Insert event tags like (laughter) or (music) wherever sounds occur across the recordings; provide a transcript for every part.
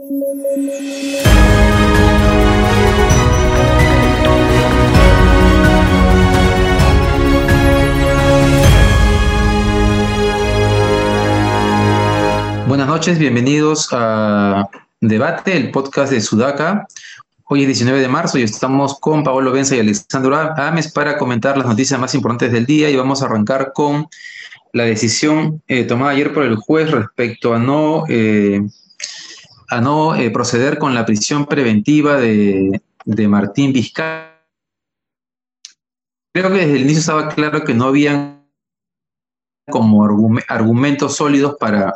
Buenas noches, bienvenidos a Debate, el podcast de Sudaca. Hoy es 19 de marzo y estamos con Pablo Benza y Alexandro Ames para comentar las noticias más importantes del día y vamos a arrancar con la decisión eh, tomada ayer por el juez respecto a no, eh, a no eh, proceder con la prisión preventiva de, de Martín Vizcarra. Creo que desde el inicio estaba claro que no habían como argumentos sólidos para,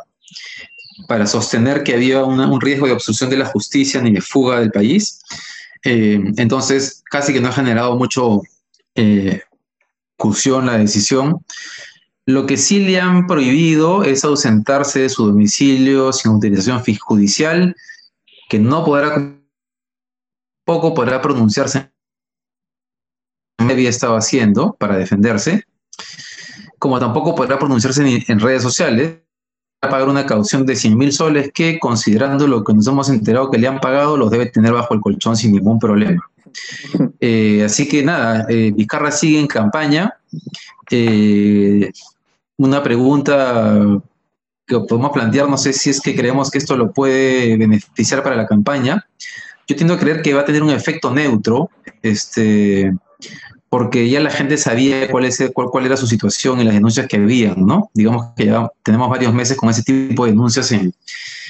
para sostener que había un riesgo de obstrucción de la justicia ni de fuga del país. entonces, casi que no ha generado mucho eh, discusión la decisión. Lo que sí le han prohibido es ausentarse de su domicilio sin autorización judicial, que no podrá, poco podrá pronunciarse en había estado haciendo para defenderse, como tampoco podrá pronunciarse en, redes sociales, a pagar una caución de 100 mil soles que, considerando lo que nos hemos enterado que le han pagado, los debe tener bajo el colchón sin ningún problema. (laughs) Eh, así que nada, eh, Vizcarra sigue en campaña. Eh, una pregunta que podemos plantear, no sé si es que creemos que esto lo puede beneficiar para la campaña. Yo tiendo a creer que va a tener un efecto neutro, este, porque ya la gente sabía cuál, es, cuál, cuál era su situación y las denuncias que habían, ¿no? Digamos que ya tenemos varios meses con ese tipo de denuncias en,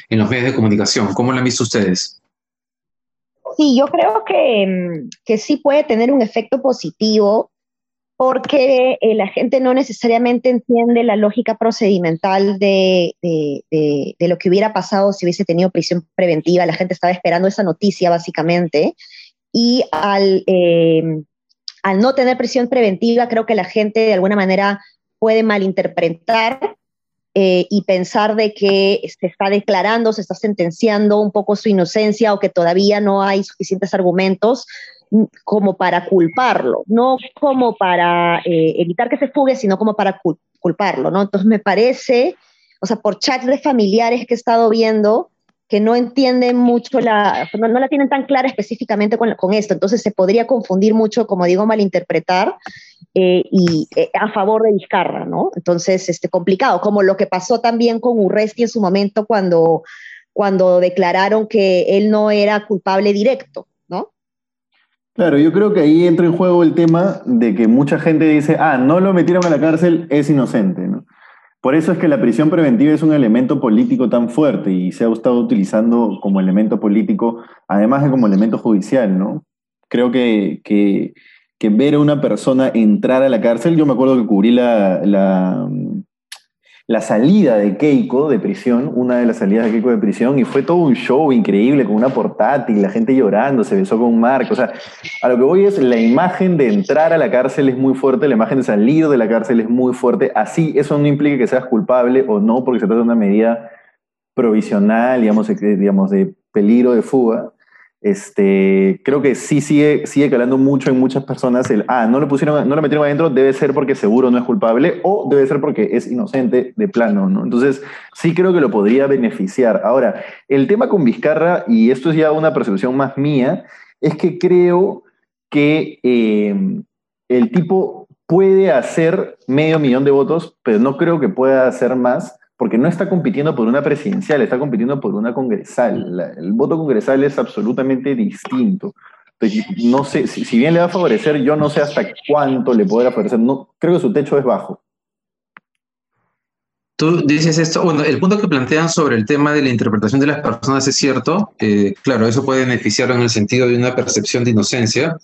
en los medios de comunicación. ¿Cómo lo han visto ustedes? Sí, yo creo que, que sí puede tener un efecto positivo porque eh, la gente no necesariamente entiende la lógica procedimental de, lo que hubiera pasado si hubiese tenido prisión preventiva. La gente estaba esperando esa noticia, básicamente. Y al, em, al no tener prisión preventiva, creo que la gente de alguna manera puede malinterpretar eh, y pensar de que se está declarando, se está sentenciando un poco su inocencia o que todavía no hay suficientes argumentos como para culparlo, no como para eh, evitar que se fugue, sino como para culparlo, ¿no? Entonces me parece, o sea, por chats de familiares que he estado viendo, que no entienden mucho la, no, la tienen tan clara específicamente con, con, esto, entonces se podría confundir mucho, como digo, malinterpretar eh, y eh, a favor de Vizcarra, ¿no? Entonces, este, complicado, como lo que pasó también con Urresti en su momento cuando, cuando declararon que él no era culpable directo, Claro, yo creo que ahí entra en juego el tema de que mucha gente dice, ah, no lo metieron a la cárcel, es inocente, ¿no? Por eso es que la prisión preventiva es un elemento político tan fuerte y se ha estado utilizando como elemento político, además de como elemento judicial, ¿no? Creo que, que, ver a una persona entrar a la cárcel, yo me acuerdo que cubrí la, la salida de Keiko de prisión, una de las salidas de Keiko de prisión, y fue todo un show increíble con una portátil, la gente llorando, se besó con Marco. O sea, a lo que voy es la imagen de entrar a la cárcel es muy fuerte, la imagen de salir de la cárcel es muy fuerte. Así, eso no implica que seas culpable o no, porque se trata de una medida provisional, digamos, digamos de peligro de fuga este, creo que sí sigue, sigue calando mucho en muchas personas el, ah, no lo pusieron, no lo metieron adentro, debe ser porque seguro no es culpable o debe ser porque es inocente de plano, ¿no? Entonces, sí creo que lo podría beneficiar. Ahora, el tema con Vizcarra, y esto es ya una percepción más mía, es que creo que eh, el tipo puede hacer medio millón de votos, pero no creo que pueda hacer más porque no está compitiendo por una presidencial, está compitiendo por una congresal. el voto congresal es absolutamente distinto. no sé, si, bien le va a favorecer, yo no sé hasta cuánto le podrá favorecer. No, creo que su techo es bajo. Tú dices esto, bueno, el punto que plantean sobre el tema de la interpretación de las personas es cierto. Eh, claro, eso puede beneficiarlo en el sentido de una percepción de inocencia.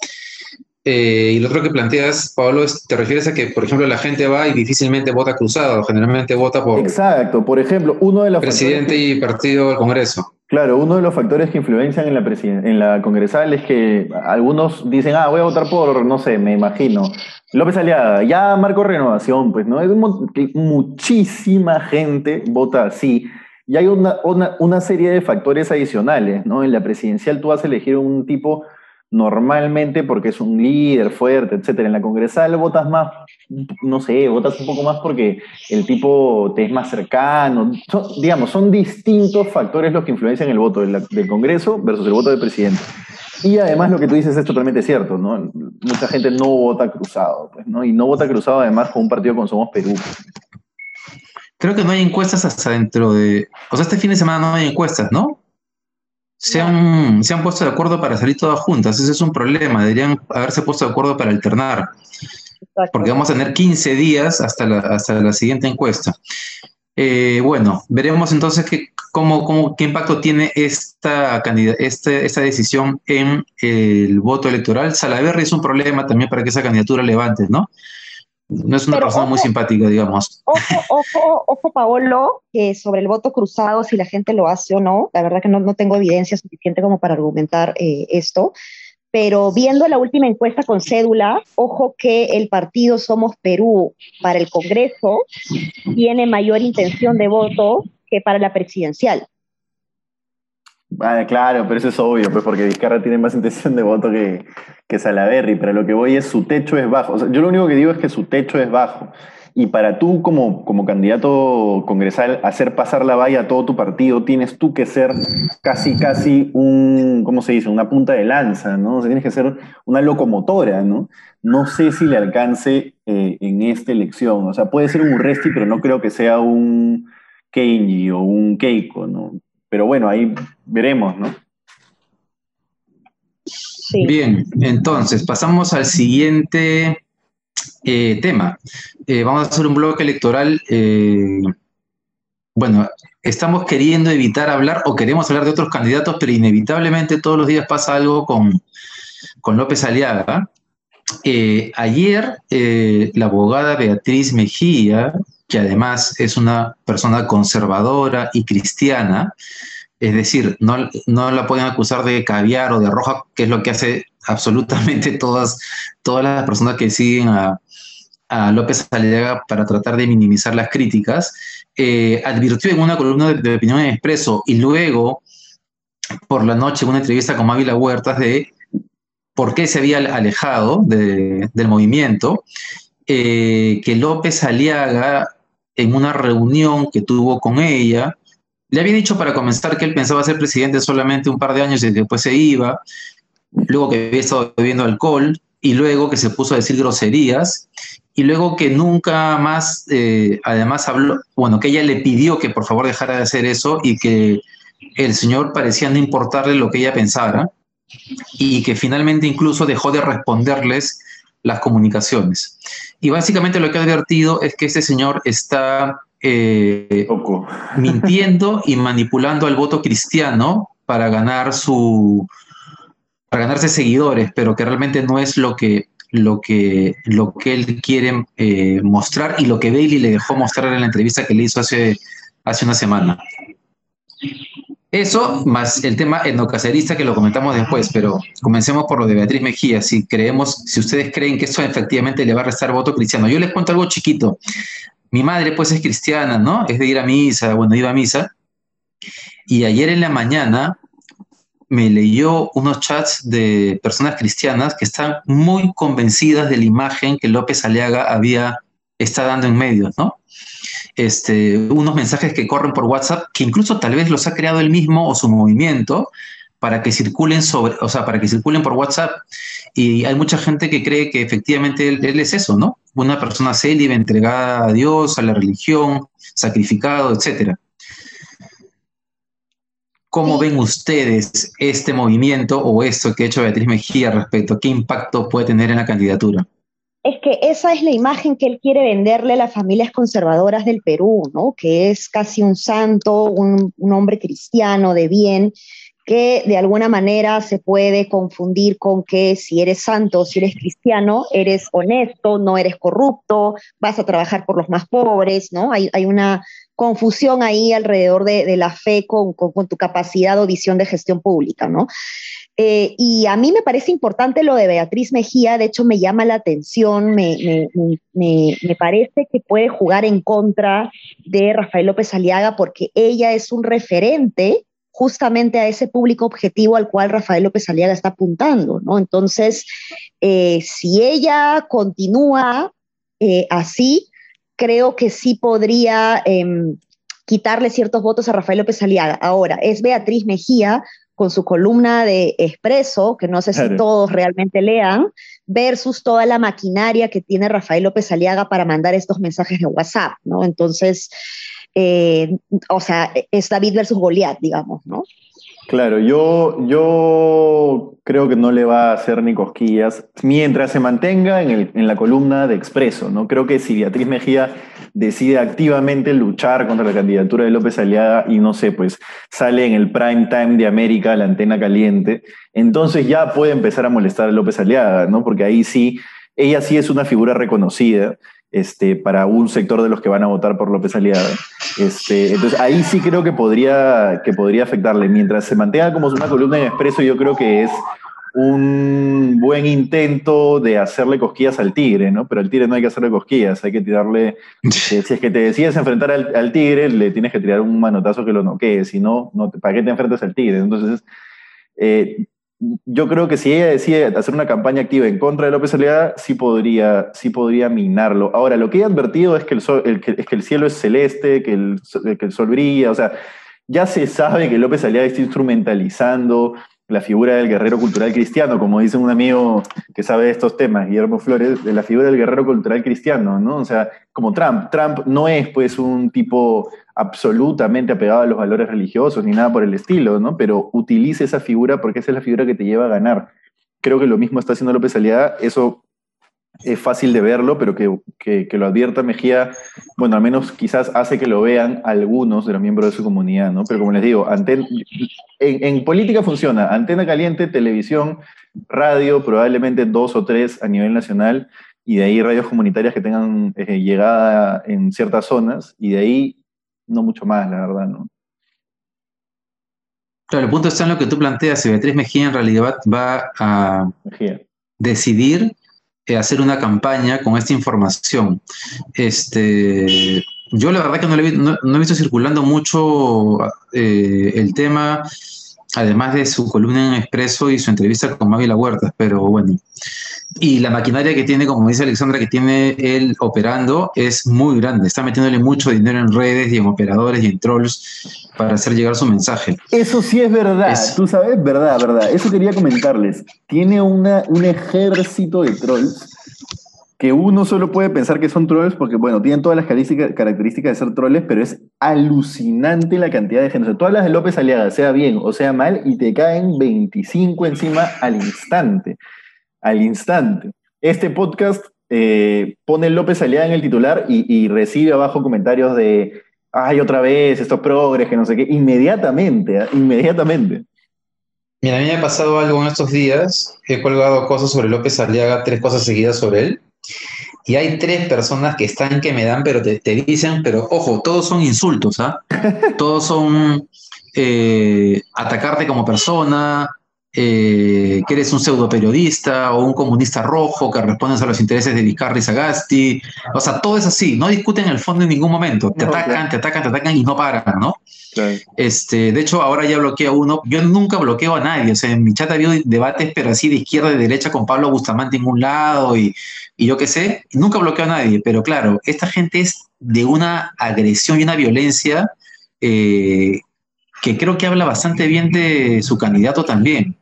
Eh, y lo otro que planteas, Pablo, te refieres a que, por ejemplo, la gente va y difícilmente vota cruzado, generalmente vota por... Exacto, por ejemplo, uno de los... Presidente y partido del Congreso. Claro, uno de los factores que influencian en la, en la congresal es que algunos dicen, ah, voy a votar por, no sé, me imagino, López Aliaga, ya marco renovación, pues, ¿no? Es muchísima gente vota así. Y hay una, una, una serie de factores adicionales, ¿no? En la presidencial tú vas a elegir un tipo normalmente porque es un líder fuerte, etcétera. En la congresal votas más, no sé, votas un poco más porque el tipo te es más cercano. digamos, son distintos factores los que influencian el voto del, Congreso versus el voto del presidente. Y además lo que tú dices es totalmente cierto, ¿no? Mucha gente no vota cruzado, pues, ¿no? Y no vota cruzado además con un partido como Somos Perú. Creo que no hay encuestas hasta dentro de... O sea, este fin de semana no hay encuestas, ¿no? Se han, se han puesto de acuerdo para salir todas juntas. Ese es un problema. Deberían haberse puesto de acuerdo para alternar. Porque vamos a tener 15 días hasta la, hasta la siguiente encuesta. Eh, bueno, veremos entonces qué, cómo, cómo, qué impacto tiene esta, este, esta decisión en el voto electoral. Salaverry es un problema también para que esa candidatura levante, ¿no? No es una persona muy simpática, digamos. Ojo, ojo, ojo, Paolo, que sobre el voto cruzado, si la gente lo hace o no, la verdad que no, no tengo evidencia suficiente como para argumentar eh, esto, pero viendo la última encuesta con cédula, ojo que el partido Somos Perú para el Congreso tiene mayor intención de voto que para la presidencial. Ah, claro, pero eso es obvio, pues porque Vizcarra tiene más intención de voto que, que Salaverry, pero lo que voy es su techo es bajo. yo lo único que digo es que su techo es bajo. Y para tú, como, como candidato congresal, hacer pasar la valla a todo tu partido, tienes tú que ser casi, casi un, ¿cómo se dice? Una punta de lanza, ¿no? O sea, tienes que ser una locomotora, ¿no? No sé si le alcance eh, en esta elección. O sea, puede ser un Urresti, pero no creo que sea un Kenji o un Keiko, ¿no? Pero bueno, ahí veremos, ¿no? Bien, entonces pasamos al siguiente eh, tema. Eh, vamos a hacer un bloque electoral. Eh, bueno, estamos queriendo evitar hablar o queremos hablar de otros candidatos, pero inevitablemente todos los días pasa algo con, con López Aliaga. ayer, la abogada Beatriz Mejía, que además es una persona conservadora y cristiana, es decir, no, no, la pueden acusar de caviar o de roja, que es lo que hace absolutamente (laughs) todas, todas las personas que siguen a, López Aliaga para tratar de minimizar las críticas. Eh, advirtió en una columna de, opinión en expreso y luego por la noche en una entrevista con Mávila Huertas de por qué se había alejado del movimiento, eh, que López Aliaga en una reunión que tuvo con ella, le había dicho para comenzar que él pensaba ser presidente solamente un par de años y después se iba, luego que había estado bebiendo alcohol y luego que se puso a decir groserías y luego que nunca más, eh, además habló, bueno, que ella le pidió que por favor dejara de hacer eso y que el señor parecía no importarle lo que ella pensara y que finalmente incluso dejó de responderles las comunicaciones. Y básicamente lo que ha advertido es que este señor está eh, mintiendo (laughs) y manipulando al voto cristiano para ganar su para ganarse seguidores, pero que realmente no es lo que lo que lo que él quiere eh, mostrar y lo que Bailey le dejó mostrar en la entrevista que le hizo hace, hace una semana. Eso, más el tema etnocacerista que lo comentamos después, pero comencemos por lo de Beatriz Mejía. Si creemos, si ustedes creen que eso efectivamente le va a restar voto cristiano. Yo les cuento algo chiquito. Mi madre, pues, es cristiana, ¿no? Es de ir a misa, bueno, iba a misa. Y ayer en la mañana me leyó unos chats de personas cristianas que están muy convencidas de la imagen que López Aliaga había, está dando en medios, ¿no? Este, unos mensajes que corren por WhatsApp, que incluso tal vez los ha creado él mismo o su movimiento, para que circulen sobre, o sea, para que circulen por WhatsApp. Y hay mucha gente que cree que efectivamente él, él es eso, ¿no? una persona célibe, entregada a Dios, a la religión, sacrificado, etc. ¿Cómo ven ustedes este movimiento o esto que ha hecho Beatriz Mejía respecto qué impacto puede tener en la candidatura? Es que esa es la imagen que él quiere venderle a las familias conservadoras del Perú, ¿no? Que es casi un santo, un, hombre cristiano de bien, que de alguna manera se puede confundir con que si eres santo, si eres cristiano, eres honesto, no eres corrupto, vas a trabajar por los más pobres, ¿no? Hay, una confusión ahí alrededor de, la fe con, tu capacidad o visión de gestión pública, ¿no? Eh, y a mí me parece importante lo de Beatriz Mejía, de hecho me llama la atención, me, parece que puede jugar en contra de Rafael López Aliaga porque ella es un referente justamente a ese público objetivo al cual Rafael López Aliaga está apuntando, ¿no? Entonces, eh, si ella continúa eh, así, creo que sí podría em, quitarle ciertos votos a Rafael López Aliaga. Ahora, es Beatriz Mejía con su columna de Expreso, que no sé si todos realmente lean, versus toda la maquinaria que tiene Rafael López Aliaga para mandar estos mensajes de WhatsApp, ¿no? Entonces, eh, o sea, es David versus Goliat, digamos, ¿no? Claro, yo, yo creo que no le va a hacer ni cosquillas mientras se mantenga en, el, en la columna de Expreso, ¿no? Creo que si Beatriz Mejía decide activamente luchar contra la candidatura de López Aliaga y no sé, pues sale en el prime time de América, la antena caliente, entonces ya puede empezar a molestar a López Aliaga, ¿no? Porque ahí sí, ella sí es una figura reconocida. Este, para un sector de los que van a votar por López Aliaga. Este, entonces ahí sí creo que podría, que podría afectarle. Mientras se mantenga como una columna en expreso, yo creo que es un buen intento de hacerle cosquillas al tigre, ¿no? Pero al tigre no hay que hacerle cosquillas, hay que tirarle, (laughs) eh, si es que te decides enfrentar al, tigre, le tienes que tirar un manotazo que lo noquee, si no, no ¿para qué te enfrentas al tigre? Entonces, eh, yo creo que si ella decide hacer una campaña activa en contra de López Aliaga, sí podría, sí podría minarlo. Ahora, lo que he advertido es que el, sol, es que el cielo es celeste, que el, que el sol brilla, o sea, ya se sabe que López Aliaga está instrumentalizando la figura del guerrero cultural cristiano, como dice un amigo que sabe de estos temas, Guillermo Flores, de la figura del guerrero cultural cristiano, ¿no? O sea, como Trump. Trump no es pues un tipo absolutamente apegado a los valores religiosos ni nada por el estilo, ¿no? Pero utiliza esa figura porque esa es la figura que te lleva a ganar. Creo que lo mismo está haciendo López Aliaga, eso es fácil de verlo, pero que, lo advierta Mejía, bueno, al menos quizás hace que lo vean algunos de los miembros de su comunidad, ¿no? Pero como les digo, en, política funciona, antena caliente, televisión, radio, probablemente dos o tres a nivel nacional, y de ahí radios comunitarias que tengan eh, llegada en ciertas zonas, y de ahí no mucho más, la verdad, ¿no? Claro, el punto está en lo que tú planteas, si Beatriz Mejía en realidad va a decidir eh, hacer una campaña con esta información. Este, yo la verdad que no, he, visto circulando mucho eh, el tema, además de su columna en Expreso y su entrevista con Mávila Huertas, pero bueno. Y la maquinaria que tiene, como dice Alexandra, que tiene él operando es muy grande. Está metiéndole mucho dinero en redes y en operadores y en trolls para hacer llegar su mensaje. Eso sí es verdad, tú sabes, verdad, verdad. Eso quería comentarles. Tiene una, un ejército de trolls que uno solo puede pensar que son trolls porque, bueno, tienen todas las características de ser trolls, pero es alucinante la cantidad de gente. O sea, tú hablas de López Aliaga, sea bien o sea mal, y te caen 25 encima al instante. Al instante. Este podcast eh, pone López Aliaga en el titular y, y recibe abajo comentarios de ay, otra vez, estos progres, que no sé qué, inmediatamente, ¿ah? inmediatamente. Mira, a mí me ha pasado algo en estos días, he colgado cosas sobre López Aliaga, tres cosas seguidas sobre él, y hay tres personas que están que me dan, pero te, dicen, pero ojo, todos son insultos, ¿ah? (laughs) todos son eh, atacarte como persona, eh, que eres un pseudo periodista o un comunista rojo que respondes a los intereses de Vizcarra y Sagasti. O sea, todo es así, no discuten el fondo en ningún momento. Te atacan, te atacan, te atacan y no paran, ¿no? Este, de hecho, ahora ya bloqueo uno. Yo nunca bloqueo a nadie. O sea, en mi chat ha habido debates, pero así de izquierda y derecha con Pablo Bustamante en un lado y, y yo qué sé. Nunca bloqueo a nadie. Pero claro, esta gente es de una agresión y una violencia eh, que creo que habla bastante bien de su candidato también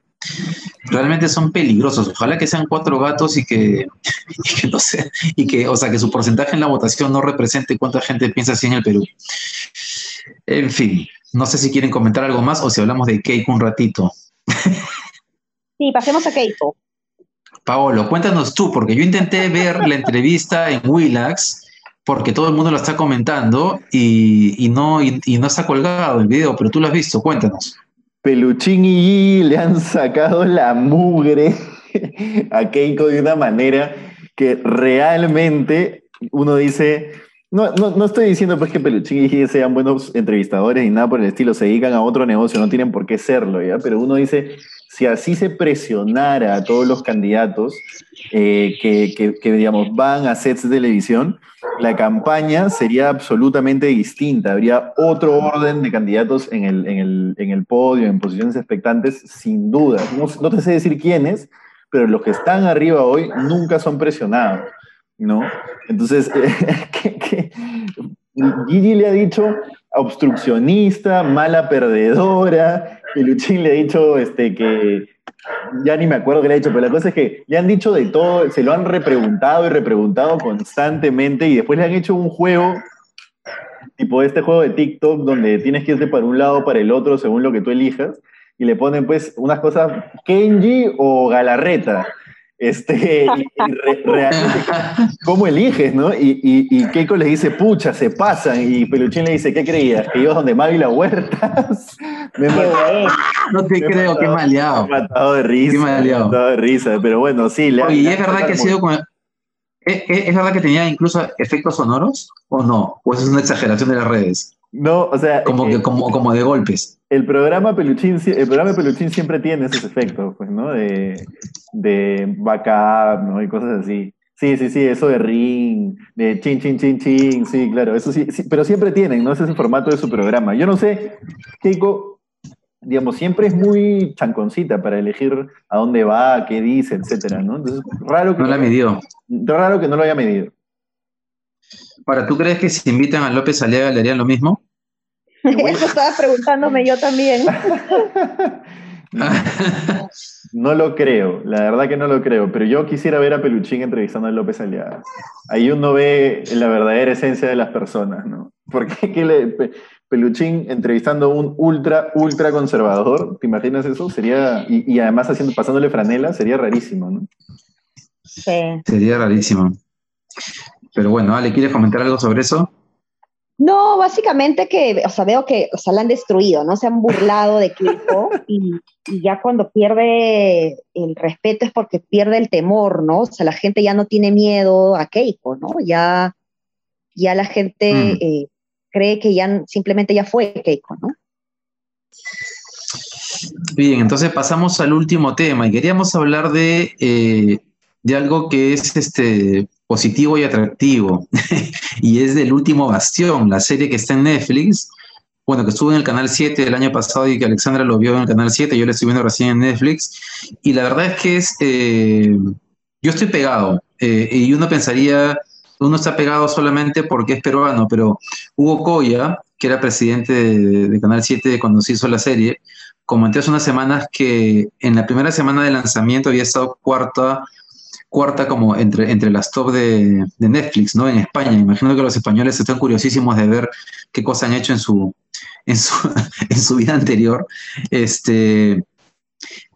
realmente son peligrosos. Ojalá que sean cuatro gatos (laughs) y que, no sé, y que, o sea, que su porcentaje en la votación no represente cuánta gente piensa así en el Perú. En fin, no sé si quieren comentar algo más o si hablamos de Keiko un ratito. Sí, pasemos a Keiko. Paolo, cuéntanos tú, porque yo intenté ver la entrevista en Willax, porque todo el mundo lo está comentando y, no, y, está colgado el video, pero tú lo has visto, cuéntanos. Peluchín y le han sacado la mugre (laughs) a Keiko de una manera que realmente uno dice, No, no, no, estoy diciendo pues que Peluchín y Gigi sean buenos entrevistadores ni nada por el estilo, se dedican a otro negocio, no tienen por qué serlo, ¿ya? Pero uno dice, si así se presionara a todos los candidatos eh, que, digamos, van a sets de televisión, la campaña sería absolutamente distinta. Habría otro orden de candidatos en el, en el, podio, en posiciones expectantes, sin duda. No, no te sé decir quiénes, pero los que están arriba hoy nunca son presionados. ¿No? Entonces, (laughs) Gigi le ha dicho obstruccionista, mala perdedora, Peluchín le ha dicho este, que, ya ni me acuerdo qué le ha dicho, pero la cosa es que le han dicho de todo, se lo han repreguntado y repreguntado constantemente y después le han hecho un juego, tipo este juego de TikTok, donde tienes que irte para un lado o para el otro según lo que tú elijas, y le ponen pues unas cosas Kenji o Galarreta. Este, realmente, ¿cómo eliges, no? Y, y, Keiko le dice, pucha, se pasan. Y Peluchín le dice, ¿qué creías? ¿Que ibas donde Mavi la Huertas? (laughs) me no te creo, qué maleado. Me he matado de risa. Qué maleado. Me he de risa, pero bueno, sí. Le Oye, ¿y es verdad que ha sido con... ¿Es, ¿Es verdad que tenía incluso efectos sonoros o no? ¿O eso es una exageración de las redes? No, o sea. Como, que, como, como de golpes. El programa Peluchín, el programa Peluchín siempre tiene esos efectos, pues, ¿no? De, de backup, ¿no? Y cosas así. Sí, sí, sí, eso de ring, de chin, chin, chin, chin, sí, claro, eso sí, pero siempre tienen, ¿no? Ese es el formato de su programa. Yo no sé, Keiko, digamos, siempre es muy chanconcita para elegir a dónde va, qué dice, etcétera, ¿no? Entonces, raro que. No la midió. Raro que no lo haya medido. Para, ¿tú crees que si invitan a López Aliaga le harían lo mismo? (laughs) Eso estaba preguntándome yo también. (laughs) no lo creo, la verdad que no lo creo, pero yo quisiera ver a Peluchín entrevistando a López Aliaga. Ahí uno ve la verdadera esencia de las personas, ¿no? Porque (laughs) qué le, Peluchín entrevistando a un ultra, ultra conservador, ¿te imaginas eso? Sería, y, y además haciendo, pasándole franela, sería rarísimo, ¿no? Sí. Sería rarísimo. Pero bueno, Ale, ¿quieres comentar algo sobre eso? No, básicamente que, o sea, veo que, o sea, la han destruido, ¿no? Se han burlado de Keiko y, ya cuando pierde el respeto es porque pierde el temor, ¿no? O sea, la gente ya no tiene miedo a Keiko, ¿no? Ya, ya la gente mm. eh, cree que ya simplemente ya fue Keiko, ¿no? Bien, entonces pasamos al último tema y queríamos hablar de, eh, de algo que es este positivo y atractivo. (laughs) y es del último bastión, la serie que está en Netflix. Bueno, que estuvo en el canal 7 del año pasado y que Alexandra lo vio en el canal 7, yo le estoy viendo recién en Netflix. Y la verdad es que es. Eh, yo estoy pegado. Eh, y uno pensaría, uno está pegado solamente porque es peruano, pero Hugo Coya, que era presidente de, de Canal 7 cuando se hizo la serie, comentó hace unas semanas que en la primera semana de lanzamiento había estado cuarta cuarta como entre, entre las top de, Netflix, ¿no? En España. Imagino que los españoles están curiosísimos de ver qué cosas han hecho en su, (laughs) en su, vida anterior. Este,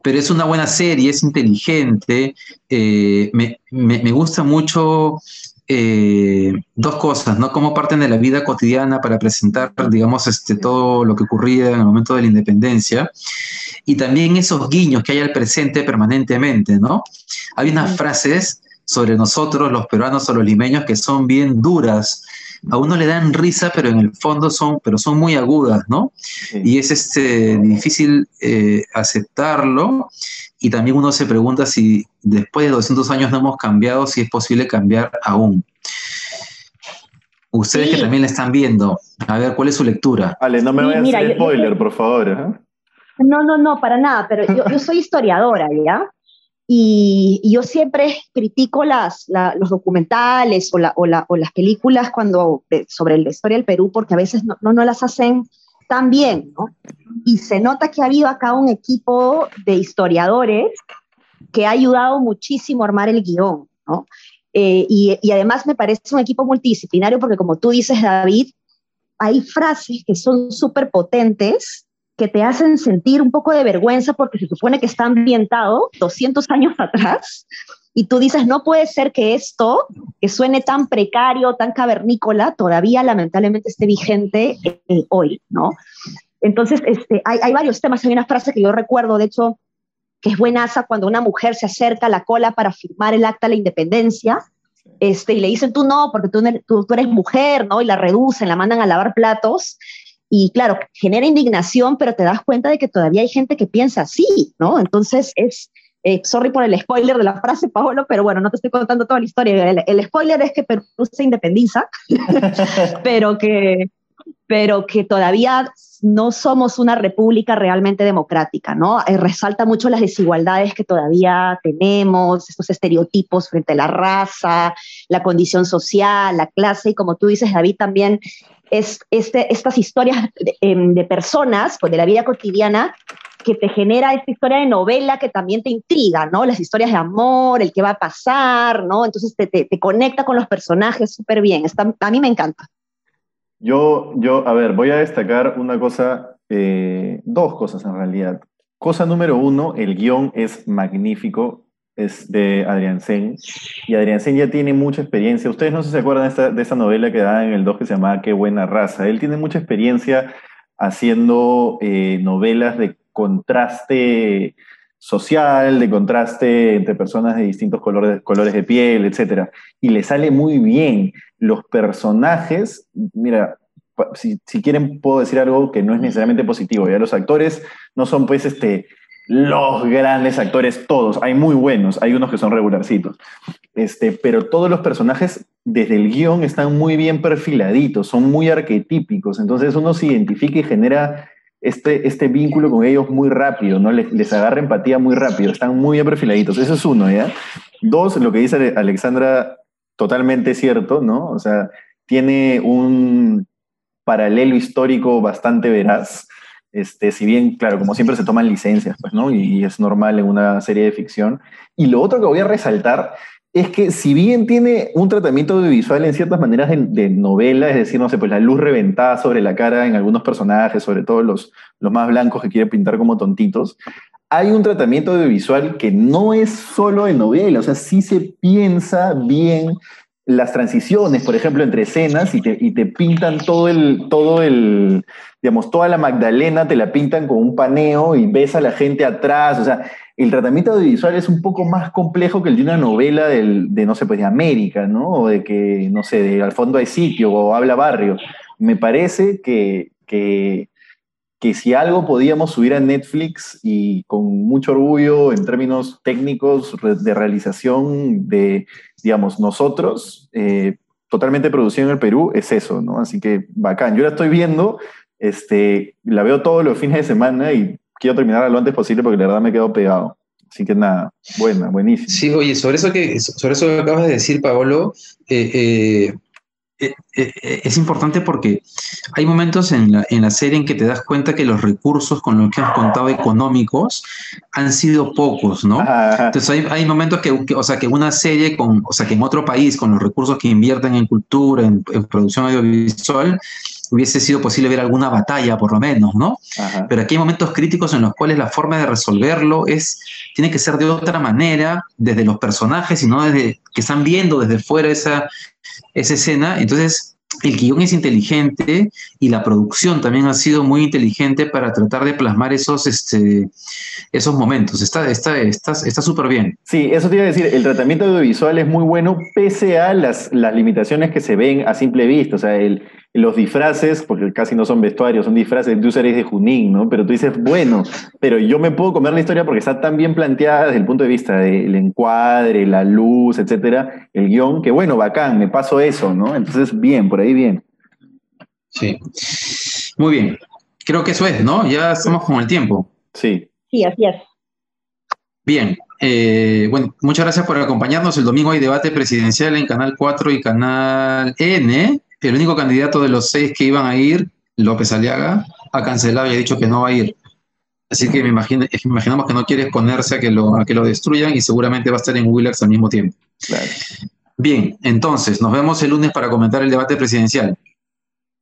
pero es una buena serie, es inteligente, eh, me, me, gusta mucho eh, dos cosas, ¿no? Cómo parten de la vida cotidiana para presentar, digamos, este, todo lo que ocurría en el momento de la independencia y también esos guiños que hay al presente permanentemente, ¿no? Hay unas frases sobre nosotros, los peruanos o los limeños, que son bien duras. A uno le dan risa, pero en el fondo son, pero son muy agudas, ¿no? Y es este, difícil eh, aceptarlo. Y también uno se pregunta si después de 200 años no hemos cambiado, si es posible cambiar aún. Ustedes que también la están viendo, a ver, ¿cuál es su lectura? Vale, no me vayas a hacer spoiler, por favor. ¿eh? No, no, no, para nada, pero yo, soy historiadora, ¿ya? Y, yo siempre critico las, los documentales o, las películas cuando, sobre la historia del Perú porque a veces no, no, las hacen tan bien, ¿no? Y se nota que ha habido acá un equipo de historiadores que ha ayudado muchísimo a armar el guion, ¿no? Eh, y, y, además me parece un equipo multidisciplinario porque como tú dices, David, hay frases que son súper potentes que te hacen sentir un poco de vergüenza porque se supone que está ambientado 200 años atrás y tú dices, no puede ser que esto, que suene tan precario, tan cavernícola, todavía lamentablemente esté vigente eh, hoy, ¿no? Entonces, este, hay, hay, varios temas, hay una frase que yo recuerdo, de hecho, que es buenaza cuando una mujer se acerca a la cola para firmar el acta de la independencia este, y le dicen tú no, porque tú, tú, tú eres mujer, ¿no? Y la reducen, la mandan a lavar platos. Y claro, genera indignación, pero te das cuenta de que todavía hay gente que piensa así, ¿no? Entonces es, eh, sorry por el spoiler de la frase, Paolo, pero bueno, no te estoy contando toda la historia. El, spoiler es que Perú se independiza, (laughs) pero, que, pero que todavía no somos una república realmente democrática, ¿no? Eh, resalta mucho las desigualdades que todavía tenemos, estos estereotipos frente a la raza, la condición social, la clase, y como tú dices, David, también es este, estas historias de, em, de personas, pues de la vida cotidiana, que te genera esta historia de novela que también te intriga, ¿no? Las historias de amor, el que va a pasar, ¿no? Entonces te, te, conecta con los personajes súper bien. Está, a mí me encanta. Yo, yo, a ver, voy a destacar una cosa, eh, dos cosas en realidad. Cosa número uno, el guion es magnífico, es de Adrián Sen, y Adrián Sen ya tiene mucha experiencia. Ustedes no sé si se acuerdan de esta, de novela que da en el 2 que se llamaba Qué buena raza. Él tiene mucha experiencia haciendo eh, novelas de contraste social, de contraste entre personas de distintos colores, colores de piel, etc. Y le sale muy bien. Los personajes, mira, si, si, quieren puedo decir algo que no es necesariamente positivo, ya los actores no son pues este, los grandes actores, todos, hay muy buenos, hay unos que son regularcitos, este, pero todos los personajes desde el guion están muy bien perfiladitos, son muy arquetípicos, entonces uno se identifica y genera este, este vínculo con ellos muy rápido, ¿no? Les, les, agarra empatía muy rápido, están muy bien perfiladitos. Eso es uno, ¿ya? Dos, lo que dice Alexandra, totalmente cierto, ¿no? O sea, tiene un paralelo histórico bastante veraz. Este, si bien, claro, como siempre se toman licencias, pues, ¿no? Y, es normal en una serie de ficción. Y lo otro que voy a resaltar es que si bien tiene un tratamiento audiovisual en ciertas maneras de, novela, es decir, no sé, pues la luz reventada sobre la cara en algunos personajes, sobre todo los, los más blancos que quiere pintar como tontitos, hay un tratamiento audiovisual que no es solo de novela, o sea, sí se piensa bien las transiciones, por ejemplo, entre escenas y te, y te pintan todo el, todo el, digamos, toda la Magdalena te la pintan con un paneo y ves a la gente atrás, o sea, el tratamiento audiovisual es un poco más complejo que el de una novela del, de, no sé, pues de América, ¿no? O de que, no sé, de Al fondo hay sitio o Habla Barrio. Me parece que, que, que si algo podíamos subir a Netflix y con mucho orgullo en términos técnicos de realización de, digamos, nosotros, eh, totalmente producido en el Perú, es eso, ¿no? Así que bacán. Yo la estoy viendo, este, la veo todos los fines de semana y quiero terminar lo antes posible porque la verdad me quedo pegado. Así que nada, buena, buenísima. Sí, oye, sobre eso que, sobre eso que acabas de decir, Paolo, eh, eh, es importante porque hay momentos en la, en la, serie en que te das cuenta que los recursos con los que has contado económicos han sido pocos, ¿no? Entonces hay, hay momentos que, o sea, que una serie, con, o sea, que en otro país, con los recursos que invierten en cultura, en, en producción audiovisual, hubiese sido posible ver alguna batalla, por lo menos, ¿no? Pero aquí hay momentos críticos en los cuales la forma de resolverlo es, tiene que ser de otra manera, desde los personajes y no desde que están viendo desde fuera esa, esa escena. Entonces, el guion es inteligente y la producción también ha sido muy inteligente para tratar de plasmar esos, este, esos momentos. Está súper está, está, súper bien. Sí, eso te iba a decir, el tratamiento audiovisual es muy bueno pese a las, las limitaciones que se ven a simple vista. O sea, el, los disfraces, porque casi no son vestuarios, son disfraces de usuarios de Junín, ¿no? Pero tú dices, bueno, pero yo me puedo comer la historia porque está tan bien planteada desde el punto de vista del encuadre, la luz, etcétera, el guion, que bueno, bacán, me paso eso, ¿no? Entonces, bien, por ahí bien. Sí. Muy bien. Creo que eso es, ¿no? Ya estamos con el tiempo. Sí. Sí, así es. Bien. Eh, bueno, muchas gracias por acompañarnos. El domingo hay debate presidencial en Canal 4 y Canal N el único candidato de los seis que iban a ir, López Aliaga, ha cancelado y ha dicho que no va a ir. Así que me imagino, imaginamos que no quiere exponerse a que, lo, a que lo destruyan y seguramente va a estar en Willax al mismo tiempo. Bien, entonces, nos vemos el lunes para comentar el debate presidencial.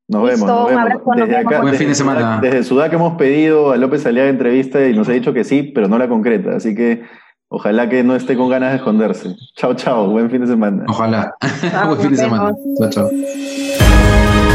Nos vemos. Nos vemos. Desde acá, Buen fin de semana. Desde Sudac hemos pedido a López Aliaga entrevista y nos ha dicho que sí, pero no la concreta. Así que ojalá que no esté con ganas de esconderse. Chao, chao. Buen fin de semana. Ojalá. (laughs) Buen fin de semana. Chao, chao.